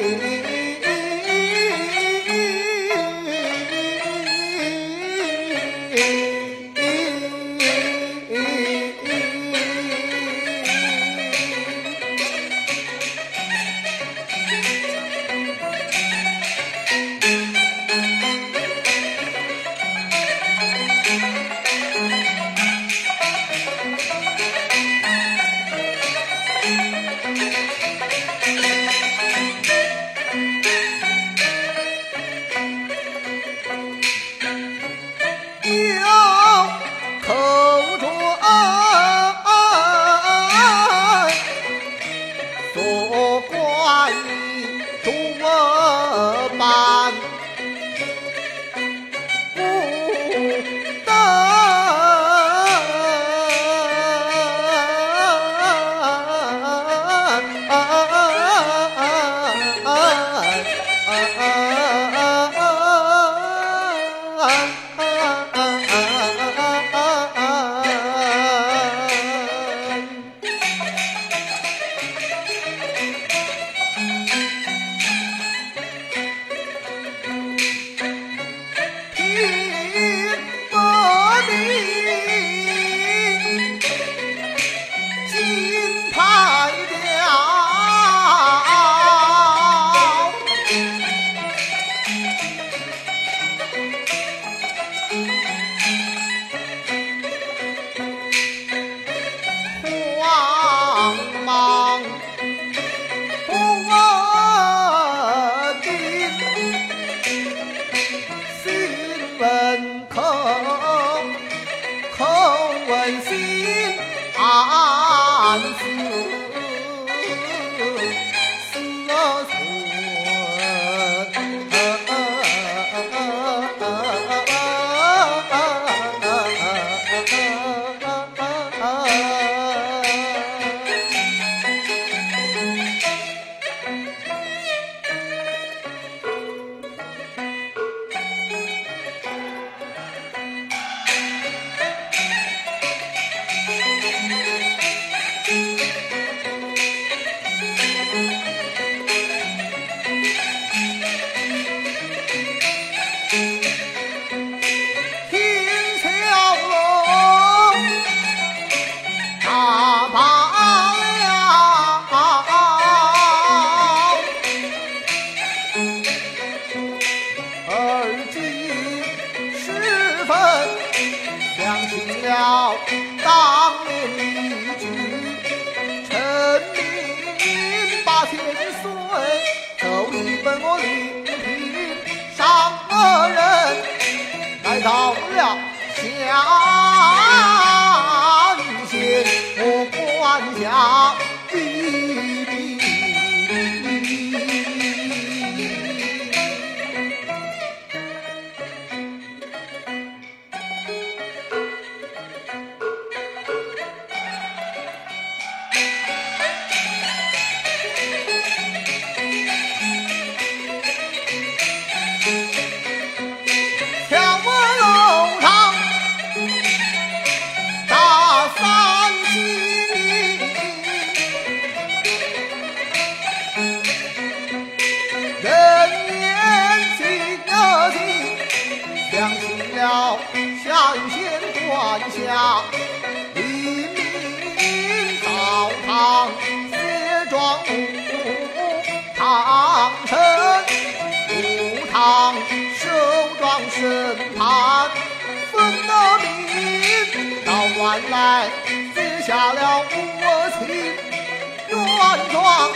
Thank you. 心安抚。而今十分讲清了当年一句臣民八千岁奏一本我伶仃上河人来到了下临县官辖犯下黎明灶堂私状武堂神武堂受状审判分得明到官来结下了我妻冤状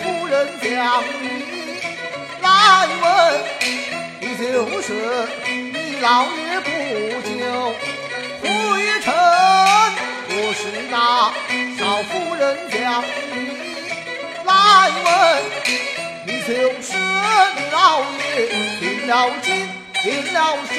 夫人将你来问，你就是你老爷不久回城。我是那少夫人将你来问，你就是你老爷定了金，定了身，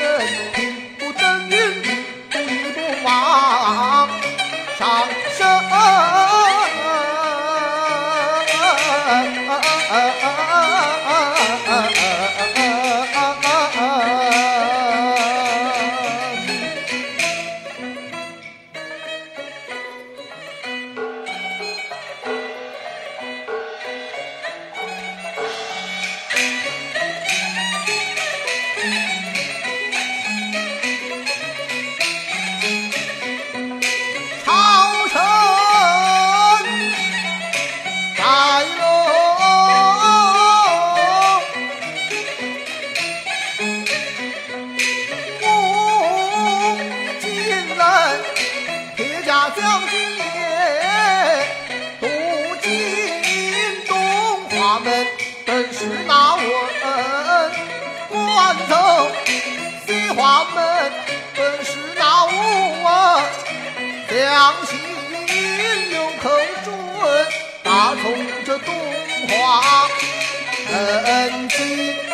西华门本是那武文。良心有口准，打从这东华恩情。